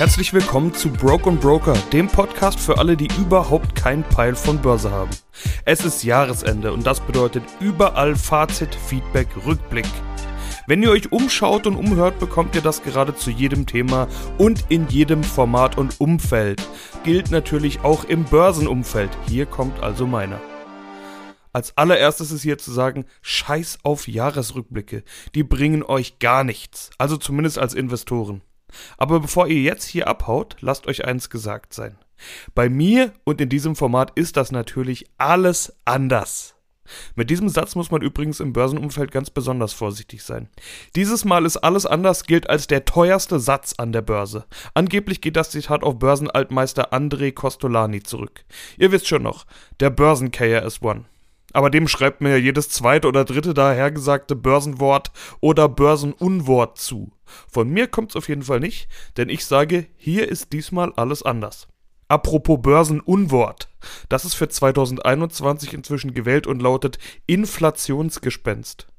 Herzlich willkommen zu Broke Broker, dem Podcast für alle, die überhaupt keinen Peil von Börse haben. Es ist Jahresende und das bedeutet überall Fazit, Feedback, Rückblick. Wenn ihr euch umschaut und umhört, bekommt ihr das gerade zu jedem Thema und in jedem Format und Umfeld. Gilt natürlich auch im Börsenumfeld. Hier kommt also meiner. Als allererstes ist hier zu sagen, scheiß auf Jahresrückblicke. Die bringen euch gar nichts. Also zumindest als Investoren. Aber bevor ihr jetzt hier abhaut, lasst euch eins gesagt sein. Bei mir und in diesem Format ist das natürlich alles anders. Mit diesem Satz muss man übrigens im Börsenumfeld ganz besonders vorsichtig sein. Dieses Mal ist alles anders gilt als der teuerste Satz an der Börse. Angeblich geht das Zitat auf Börsenaltmeister André Costolani zurück. Ihr wisst schon noch, der Börsen KRS-One. Aber dem schreibt mir ja jedes zweite oder dritte dahergesagte Börsenwort oder Börsenunwort zu. Von mir kommt's auf jeden Fall nicht, denn ich sage, hier ist diesmal alles anders. Apropos Börsenunwort. Das ist für 2021 inzwischen gewählt und lautet Inflationsgespenst.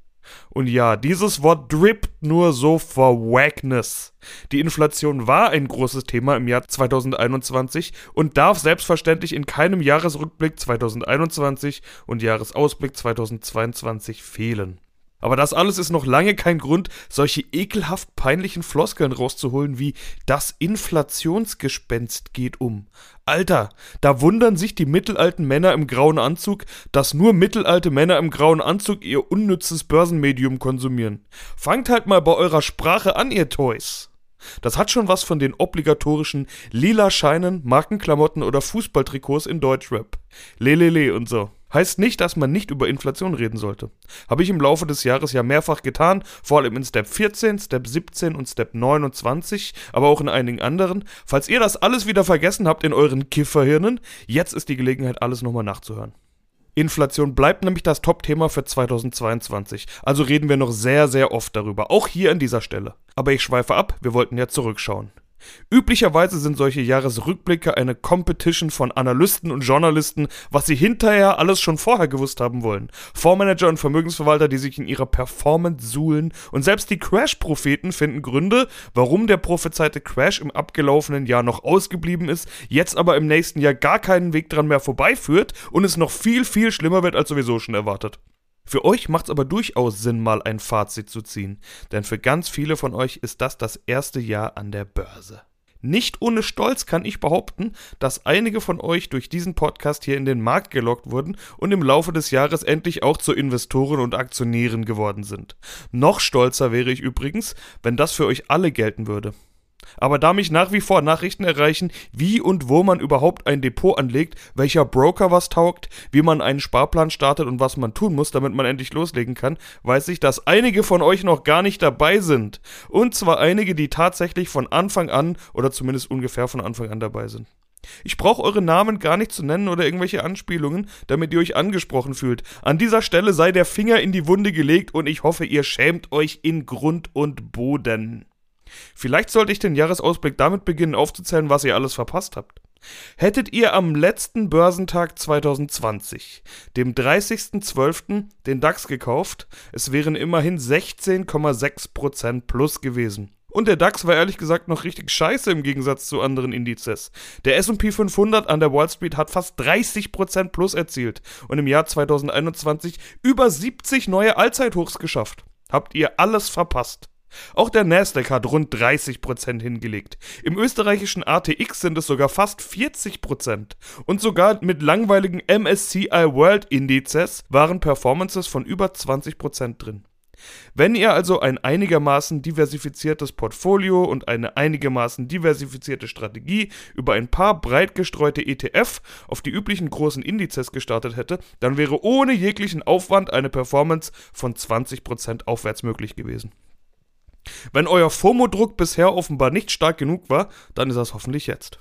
Und ja, dieses Wort drippt nur so vor Wackness. Die Inflation war ein großes Thema im Jahr 2021 und darf selbstverständlich in keinem Jahresrückblick 2021 und Jahresausblick 2022 fehlen. Aber das alles ist noch lange kein Grund, solche ekelhaft peinlichen Floskeln rauszuholen wie das Inflationsgespenst geht um. Alter, da wundern sich die mittelalten Männer im grauen Anzug, dass nur mittelalte Männer im grauen Anzug ihr unnützes Börsenmedium konsumieren. Fangt halt mal bei eurer Sprache an, ihr Toys. Das hat schon was von den obligatorischen lila Scheinen, Markenklamotten oder Fußballtrikots in Deutschrap. Lelele und so. Heißt nicht, dass man nicht über Inflation reden sollte. Habe ich im Laufe des Jahres ja mehrfach getan, vor allem in Step 14, Step 17 und Step 29, aber auch in einigen anderen. Falls ihr das alles wieder vergessen habt in euren Kifferhirnen, jetzt ist die Gelegenheit, alles nochmal nachzuhören. Inflation bleibt nämlich das Top-Thema für 2022, also reden wir noch sehr, sehr oft darüber, auch hier an dieser Stelle. Aber ich schweife ab, wir wollten ja zurückschauen. Üblicherweise sind solche Jahresrückblicke eine Competition von Analysten und Journalisten, was sie hinterher alles schon vorher gewusst haben wollen. Fondsmanager und Vermögensverwalter, die sich in ihrer Performance suhlen und selbst die Crash-Propheten finden Gründe, warum der prophezeite Crash im abgelaufenen Jahr noch ausgeblieben ist, jetzt aber im nächsten Jahr gar keinen Weg dran mehr vorbeiführt und es noch viel, viel schlimmer wird als sowieso schon erwartet. Für euch macht es aber durchaus Sinn, mal ein Fazit zu ziehen, denn für ganz viele von euch ist das das erste Jahr an der Börse. Nicht ohne Stolz kann ich behaupten, dass einige von euch durch diesen Podcast hier in den Markt gelockt wurden und im Laufe des Jahres endlich auch zu Investoren und Aktionären geworden sind. Noch stolzer wäre ich übrigens, wenn das für euch alle gelten würde. Aber da mich nach wie vor Nachrichten erreichen, wie und wo man überhaupt ein Depot anlegt, welcher Broker was taugt, wie man einen Sparplan startet und was man tun muss, damit man endlich loslegen kann, weiß ich, dass einige von euch noch gar nicht dabei sind. Und zwar einige, die tatsächlich von Anfang an oder zumindest ungefähr von Anfang an dabei sind. Ich brauche eure Namen gar nicht zu nennen oder irgendwelche Anspielungen, damit ihr euch angesprochen fühlt. An dieser Stelle sei der Finger in die Wunde gelegt und ich hoffe, ihr schämt euch in Grund und Boden. Vielleicht sollte ich den Jahresausblick damit beginnen aufzuzählen, was ihr alles verpasst habt. Hättet ihr am letzten Börsentag 2020, dem 30.12., den DAX gekauft, es wären immerhin 16,6% plus gewesen. Und der DAX war ehrlich gesagt noch richtig scheiße im Gegensatz zu anderen Indizes. Der S&P 500 an der Wall Street hat fast 30% plus erzielt und im Jahr 2021 über 70 neue Allzeithochs geschafft. Habt ihr alles verpasst. Auch der Nasdaq hat rund 30% hingelegt. Im österreichischen ATX sind es sogar fast 40%. Und sogar mit langweiligen MSCI World Indizes waren Performances von über 20% drin. Wenn ihr also ein einigermaßen diversifiziertes Portfolio und eine einigermaßen diversifizierte Strategie über ein paar breit gestreute ETF auf die üblichen großen Indizes gestartet hätte, dann wäre ohne jeglichen Aufwand eine Performance von 20% aufwärts möglich gewesen. Wenn euer FOMO-Druck bisher offenbar nicht stark genug war, dann ist das hoffentlich jetzt.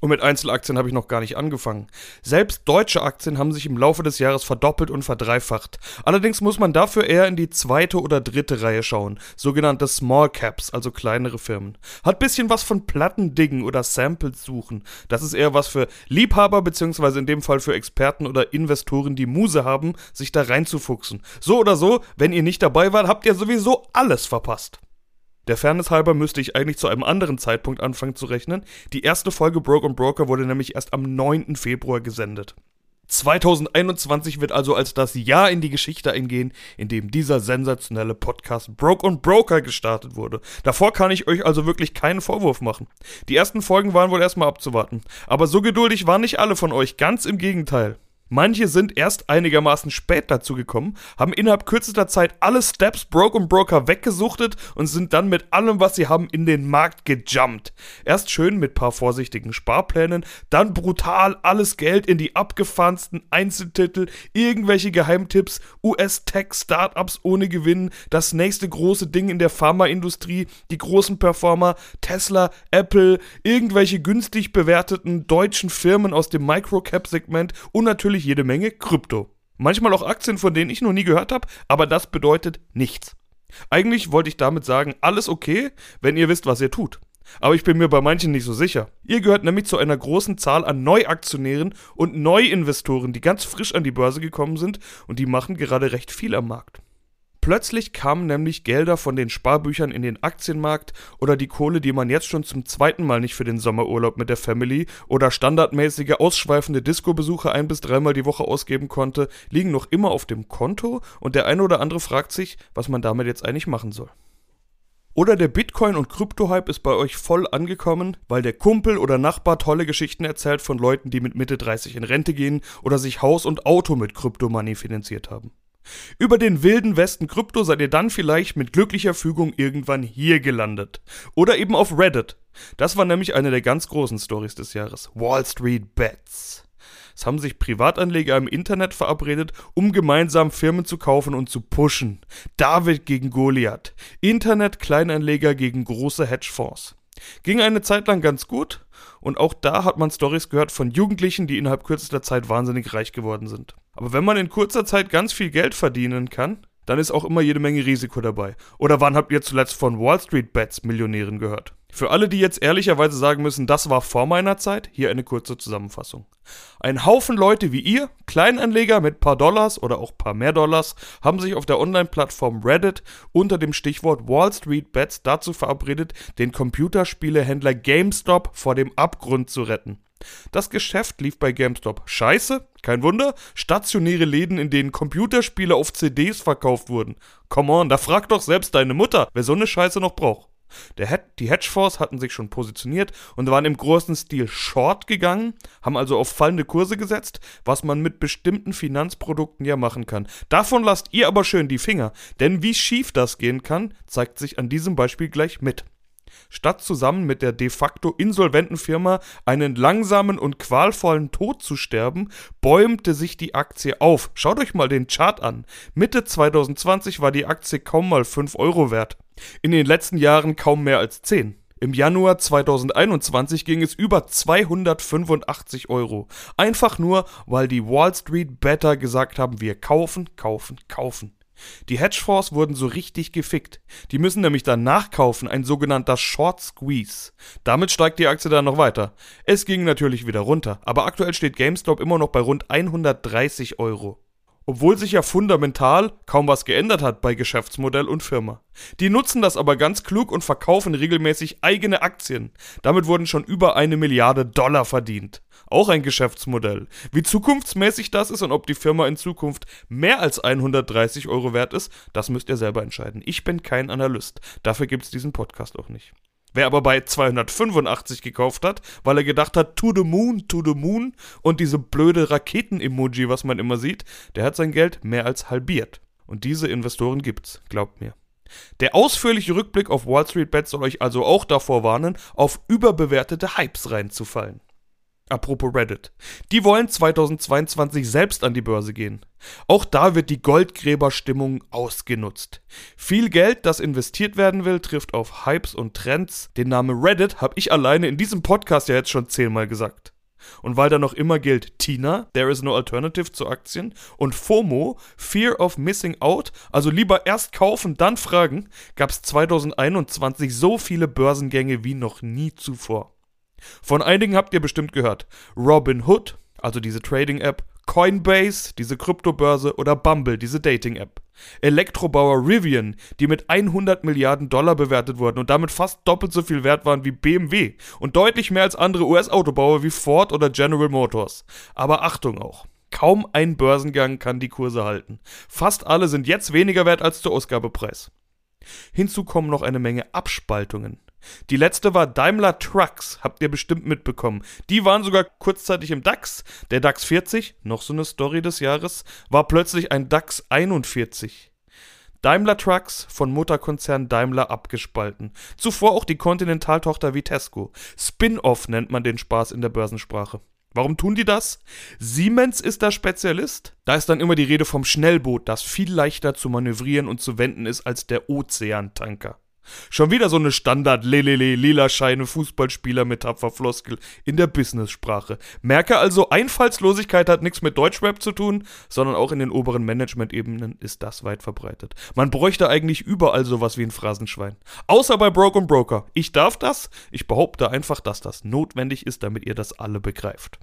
Und mit Einzelaktien habe ich noch gar nicht angefangen. Selbst deutsche Aktien haben sich im Laufe des Jahres verdoppelt und verdreifacht. Allerdings muss man dafür eher in die zweite oder dritte Reihe schauen, sogenannte Small Caps, also kleinere Firmen. Hat bisschen was von Plattendingen oder Samples suchen. Das ist eher was für Liebhaber beziehungsweise in dem Fall für Experten oder Investoren, die Muse haben, sich da reinzufuchsen. So oder so, wenn ihr nicht dabei wart, habt ihr sowieso alles verpasst. Der Fairness halber müsste ich eigentlich zu einem anderen Zeitpunkt anfangen zu rechnen. Die erste Folge Broke Broker wurde nämlich erst am 9. Februar gesendet. 2021 wird also als das Jahr in die Geschichte eingehen, in dem dieser sensationelle Podcast Broke und Broker gestartet wurde. Davor kann ich euch also wirklich keinen Vorwurf machen. Die ersten Folgen waren wohl erstmal abzuwarten. Aber so geduldig waren nicht alle von euch, ganz im Gegenteil. Manche sind erst einigermaßen spät dazu gekommen, haben innerhalb kürzester Zeit alle Steps Broke und Broker weggesuchtet und sind dann mit allem, was sie haben, in den Markt gejumpt. Erst schön mit paar vorsichtigen Sparplänen, dann brutal alles Geld in die abgefahrensten Einzeltitel, irgendwelche Geheimtipps, US-Tech-Startups ohne Gewinn, das nächste große Ding in der Pharmaindustrie, die großen Performer, Tesla, Apple, irgendwelche günstig bewerteten deutschen Firmen aus dem Microcap-Segment und natürlich natürlich jede Menge Krypto. Manchmal auch Aktien, von denen ich noch nie gehört habe, aber das bedeutet nichts. Eigentlich wollte ich damit sagen, alles okay, wenn ihr wisst, was ihr tut. Aber ich bin mir bei manchen nicht so sicher. Ihr gehört nämlich zu einer großen Zahl an Neuaktionären und Neuinvestoren, die ganz frisch an die Börse gekommen sind und die machen gerade recht viel am Markt. Plötzlich kamen nämlich Gelder von den Sparbüchern in den Aktienmarkt oder die Kohle, die man jetzt schon zum zweiten Mal nicht für den Sommerurlaub mit der Family oder standardmäßige ausschweifende Disco-Besuche ein bis dreimal die Woche ausgeben konnte, liegen noch immer auf dem Konto und der eine oder andere fragt sich, was man damit jetzt eigentlich machen soll. Oder der Bitcoin- und Krypto-Hype ist bei euch voll angekommen, weil der Kumpel oder Nachbar tolle Geschichten erzählt von Leuten, die mit Mitte 30 in Rente gehen oder sich Haus und Auto mit Kryptomoney finanziert haben. Über den wilden Westen Krypto seid ihr dann vielleicht mit glücklicher Fügung irgendwann hier gelandet. Oder eben auf Reddit. Das war nämlich eine der ganz großen Stories des Jahres. Wall Street Bets. Es haben sich Privatanleger im Internet verabredet, um gemeinsam Firmen zu kaufen und zu pushen. David gegen Goliath. Internet-Kleinanleger gegen große Hedgefonds. Ging eine Zeit lang ganz gut und auch da hat man Stories gehört von Jugendlichen, die innerhalb kürzester Zeit wahnsinnig reich geworden sind. Aber wenn man in kurzer Zeit ganz viel Geld verdienen kann, dann ist auch immer jede Menge Risiko dabei. Oder wann habt ihr zuletzt von Wall Street Bets Millionären gehört? Für alle, die jetzt ehrlicherweise sagen müssen, das war vor meiner Zeit, hier eine kurze Zusammenfassung. Ein Haufen Leute wie ihr, Kleinanleger mit paar Dollars oder auch paar mehr Dollars, haben sich auf der Online-Plattform Reddit unter dem Stichwort Wall Street Bets dazu verabredet, den Computerspielehändler GameStop vor dem Abgrund zu retten. Das Geschäft lief bei GameStop scheiße, kein Wunder, stationäre Läden, in denen Computerspiele auf CDs verkauft wurden. Come on, da frag doch selbst deine Mutter, wer so eine Scheiße noch braucht. Der, die Hedgefonds hatten sich schon positioniert und waren im großen Stil short gegangen, haben also auf fallende Kurse gesetzt, was man mit bestimmten Finanzprodukten ja machen kann. Davon lasst ihr aber schön die Finger, denn wie schief das gehen kann, zeigt sich an diesem Beispiel gleich mit. Statt zusammen mit der de facto insolventen Firma einen langsamen und qualvollen Tod zu sterben, bäumte sich die Aktie auf. Schaut euch mal den Chart an. Mitte 2020 war die Aktie kaum mal 5 Euro wert. In den letzten Jahren kaum mehr als 10. Im Januar 2021 ging es über 285 Euro. Einfach nur, weil die Wall Street Better gesagt haben, wir kaufen, kaufen, kaufen. Die Hedgefonds wurden so richtig gefickt. Die müssen nämlich dann nachkaufen, ein sogenannter Short Squeeze. Damit steigt die Aktie dann noch weiter. Es ging natürlich wieder runter, aber aktuell steht GameStop immer noch bei rund 130 Euro. Obwohl sich ja fundamental kaum was geändert hat bei Geschäftsmodell und Firma. Die nutzen das aber ganz klug und verkaufen regelmäßig eigene Aktien. Damit wurden schon über eine Milliarde Dollar verdient. Auch ein Geschäftsmodell. Wie zukunftsmäßig das ist und ob die Firma in Zukunft mehr als 130 Euro wert ist, das müsst ihr selber entscheiden. Ich bin kein Analyst. Dafür gibt es diesen Podcast auch nicht. Wer aber bei 285 gekauft hat, weil er gedacht hat, to the moon, to the moon und diese blöde Raketen-Emoji, was man immer sieht, der hat sein Geld mehr als halbiert. Und diese Investoren gibt's, glaubt mir. Der ausführliche Rückblick auf Wall Street Bets soll euch also auch davor warnen, auf überbewertete Hypes reinzufallen. Apropos Reddit. Die wollen 2022 selbst an die Börse gehen. Auch da wird die Goldgräberstimmung ausgenutzt. Viel Geld, das investiert werden will, trifft auf Hypes und Trends. Den Namen Reddit habe ich alleine in diesem Podcast ja jetzt schon zehnmal gesagt. Und weil da noch immer gilt Tina, there is no alternative zu Aktien, und FOMO, Fear of Missing Out, also lieber erst kaufen, dann fragen, gab es 2021 so viele Börsengänge wie noch nie zuvor. Von einigen habt ihr bestimmt gehört. Robin Hood, also diese Trading-App, Coinbase, diese Kryptobörse oder Bumble, diese Dating-App. Elektrobauer Rivian, die mit 100 Milliarden Dollar bewertet wurden und damit fast doppelt so viel wert waren wie BMW und deutlich mehr als andere US-Autobauer wie Ford oder General Motors. Aber Achtung auch. Kaum ein Börsengang kann die Kurse halten. Fast alle sind jetzt weniger wert als der Ausgabepreis. Hinzu kommen noch eine Menge Abspaltungen. Die letzte war Daimler Trucks, habt ihr bestimmt mitbekommen. Die waren sogar kurzzeitig im DAX. Der DAX 40, noch so eine Story des Jahres, war plötzlich ein DAX 41. Daimler Trucks von Mutterkonzern Daimler abgespalten. Zuvor auch die Continental-Tochter Vitesco. Spin-off nennt man den Spaß in der Börsensprache. Warum tun die das? Siemens ist da Spezialist. Da ist dann immer die Rede vom Schnellboot, das viel leichter zu manövrieren und zu wenden ist als der Ozeantanker. Schon wieder so eine Standard lelele lila Scheine Fußballspieler mit Tapferfloskel in der Business-Sprache. Merke also, Einfallslosigkeit hat nichts mit Deutschrap zu tun, sondern auch in den oberen Management-Ebenen ist das weit verbreitet. Man bräuchte eigentlich überall sowas wie ein Phrasenschwein. Außer bei Broke Broker. Ich darf das. Ich behaupte einfach, dass das notwendig ist, damit ihr das alle begreift.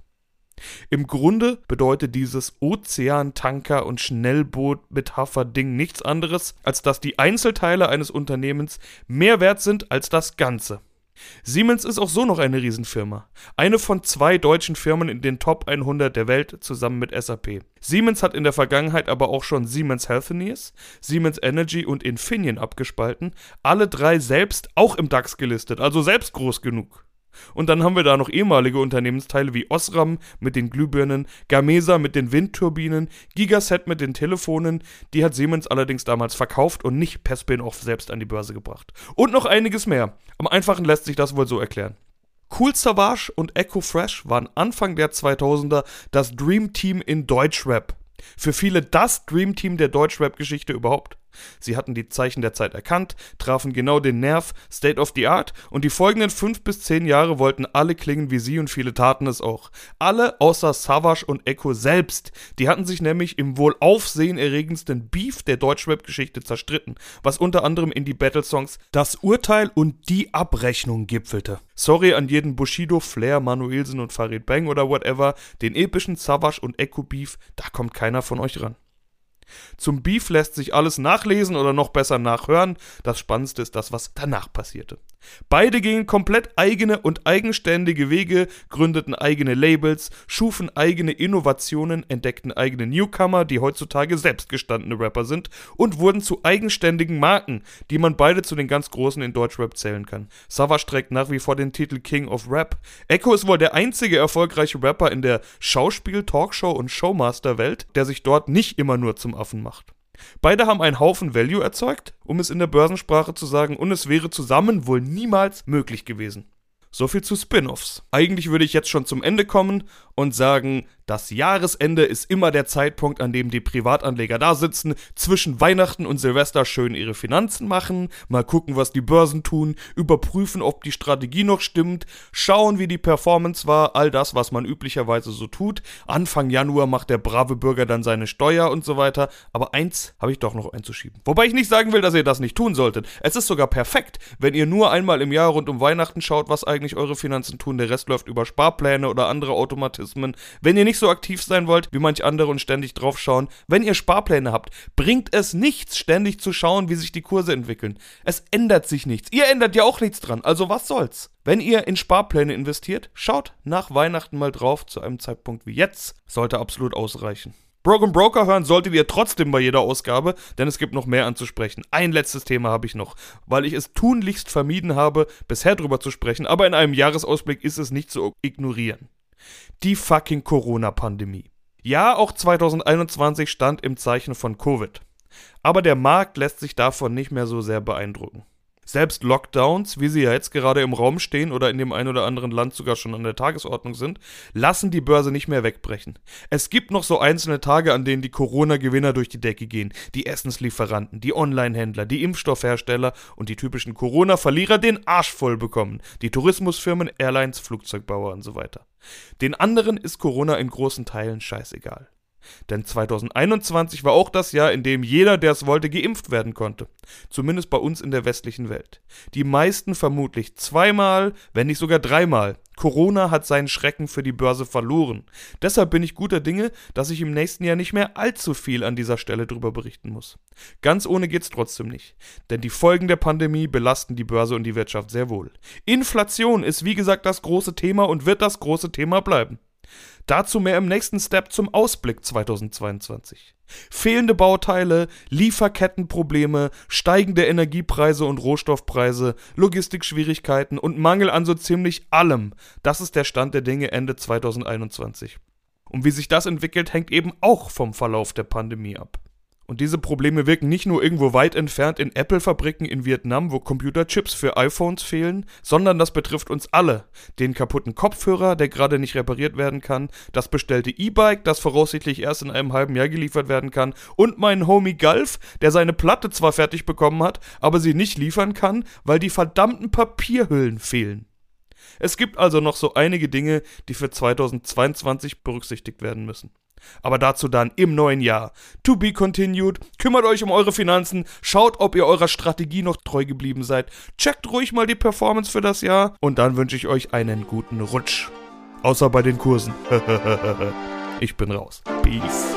Im Grunde bedeutet dieses Ozeantanker- und Schnellboot-Metapher-Ding nichts anderes, als dass die Einzelteile eines Unternehmens mehr wert sind als das Ganze. Siemens ist auch so noch eine Riesenfirma. Eine von zwei deutschen Firmen in den Top 100 der Welt zusammen mit SAP. Siemens hat in der Vergangenheit aber auch schon Siemens Healthineers, Siemens Energy und Infineon abgespalten, alle drei selbst auch im DAX gelistet, also selbst groß genug. Und dann haben wir da noch ehemalige Unternehmensteile wie Osram mit den Glühbirnen, Gamesa mit den Windturbinen, Gigaset mit den Telefonen, die hat Siemens allerdings damals verkauft und nicht per Spin-off selbst an die Börse gebracht. Und noch einiges mehr. Am einfachen lässt sich das wohl so erklären. Cool Savage und Echo Fresh waren Anfang der 2000er das Dream Team in Deutschrap. Für viele das Dream Team der Deutschrap-Geschichte überhaupt. Sie hatten die Zeichen der Zeit erkannt, trafen genau den Nerv, State of the Art, und die folgenden fünf bis zehn Jahre wollten alle klingen wie sie und viele taten es auch. Alle außer Savage und Echo selbst. Die hatten sich nämlich im wohl aufsehenerregendsten Beef der Deutschrap-Geschichte zerstritten, was unter anderem in die Battle-Songs Das Urteil und Die Abrechnung gipfelte. Sorry an jeden Bushido, Flair, Manuelsen und Farid Bang oder whatever, den epischen Savage und Echo Beef, da kommt keiner von euch ran. Zum Beef lässt sich alles nachlesen oder noch besser nachhören. Das Spannendste ist das, was danach passierte. Beide gingen komplett eigene und eigenständige Wege, gründeten eigene Labels, schufen eigene Innovationen, entdeckten eigene Newcomer, die heutzutage selbstgestandene Rapper sind, und wurden zu eigenständigen Marken, die man beide zu den ganz Großen in Deutschrap zählen kann. Savage trägt nach wie vor den Titel King of Rap. Echo ist wohl der einzige erfolgreiche Rapper in der Schauspiel-, Talkshow- und Showmaster-Welt, der sich dort nicht immer nur zum Affen macht. Beide haben einen Haufen Value erzeugt, um es in der Börsensprache zu sagen, und es wäre zusammen wohl niemals möglich gewesen. So viel zu Spin-offs. Eigentlich würde ich jetzt schon zum Ende kommen und sagen, das Jahresende ist immer der Zeitpunkt, an dem die Privatanleger da sitzen, zwischen Weihnachten und Silvester schön ihre Finanzen machen, mal gucken, was die Börsen tun, überprüfen, ob die Strategie noch stimmt, schauen, wie die Performance war, all das, was man üblicherweise so tut. Anfang Januar macht der brave Bürger dann seine Steuer und so weiter. Aber eins habe ich doch noch einzuschieben. Wobei ich nicht sagen will, dass ihr das nicht tun solltet. Es ist sogar perfekt, wenn ihr nur einmal im Jahr rund um Weihnachten schaut, was eigentlich eure Finanzen tun. Der Rest läuft über Sparpläne oder andere Automatismen. Wenn ihr nicht so aktiv sein wollt wie manch andere und ständig draufschauen, wenn ihr Sparpläne habt, bringt es nichts, ständig zu schauen, wie sich die Kurse entwickeln. Es ändert sich nichts. Ihr ändert ja auch nichts dran. Also was soll's? Wenn ihr in Sparpläne investiert, schaut nach Weihnachten mal drauf zu einem Zeitpunkt wie jetzt. Sollte absolut ausreichen. Broken Broker hören solltet ihr trotzdem bei jeder Ausgabe, denn es gibt noch mehr anzusprechen. Ein letztes Thema habe ich noch, weil ich es tunlichst vermieden habe, bisher drüber zu sprechen, aber in einem Jahresausblick ist es nicht zu ignorieren. Die fucking Corona-Pandemie. Ja, auch 2021 stand im Zeichen von Covid. Aber der Markt lässt sich davon nicht mehr so sehr beeindrucken. Selbst Lockdowns, wie sie ja jetzt gerade im Raum stehen oder in dem ein oder anderen Land sogar schon an der Tagesordnung sind, lassen die Börse nicht mehr wegbrechen. Es gibt noch so einzelne Tage, an denen die Corona-Gewinner durch die Decke gehen. Die Essenslieferanten, die Online-Händler, die Impfstoffhersteller und die typischen Corona-Verlierer den Arsch voll bekommen. Die Tourismusfirmen, Airlines, Flugzeugbauer und so weiter. Den anderen ist Corona in großen Teilen scheißegal. Denn 2021 war auch das Jahr, in dem jeder, der es wollte, geimpft werden konnte. Zumindest bei uns in der westlichen Welt. Die meisten vermutlich zweimal, wenn nicht sogar dreimal. Corona hat seinen Schrecken für die Börse verloren. Deshalb bin ich guter Dinge, dass ich im nächsten Jahr nicht mehr allzu viel an dieser Stelle drüber berichten muss. Ganz ohne geht's trotzdem nicht. Denn die Folgen der Pandemie belasten die Börse und die Wirtschaft sehr wohl. Inflation ist wie gesagt das große Thema und wird das große Thema bleiben. Dazu mehr im nächsten Step zum Ausblick 2022. Fehlende Bauteile, Lieferkettenprobleme, steigende Energiepreise und Rohstoffpreise, Logistikschwierigkeiten und Mangel an so ziemlich allem. Das ist der Stand der Dinge Ende 2021. Und wie sich das entwickelt, hängt eben auch vom Verlauf der Pandemie ab. Und diese Probleme wirken nicht nur irgendwo weit entfernt in Apple-Fabriken in Vietnam, wo Computerchips für iPhones fehlen, sondern das betrifft uns alle. Den kaputten Kopfhörer, der gerade nicht repariert werden kann, das bestellte E-Bike, das voraussichtlich erst in einem halben Jahr geliefert werden kann, und meinen Homie Galf, der seine Platte zwar fertig bekommen hat, aber sie nicht liefern kann, weil die verdammten Papierhüllen fehlen. Es gibt also noch so einige Dinge, die für 2022 berücksichtigt werden müssen. Aber dazu dann im neuen Jahr. To be continued. Kümmert euch um eure Finanzen. Schaut, ob ihr eurer Strategie noch treu geblieben seid. Checkt ruhig mal die Performance für das Jahr. Und dann wünsche ich euch einen guten Rutsch. Außer bei den Kursen. ich bin raus. Peace.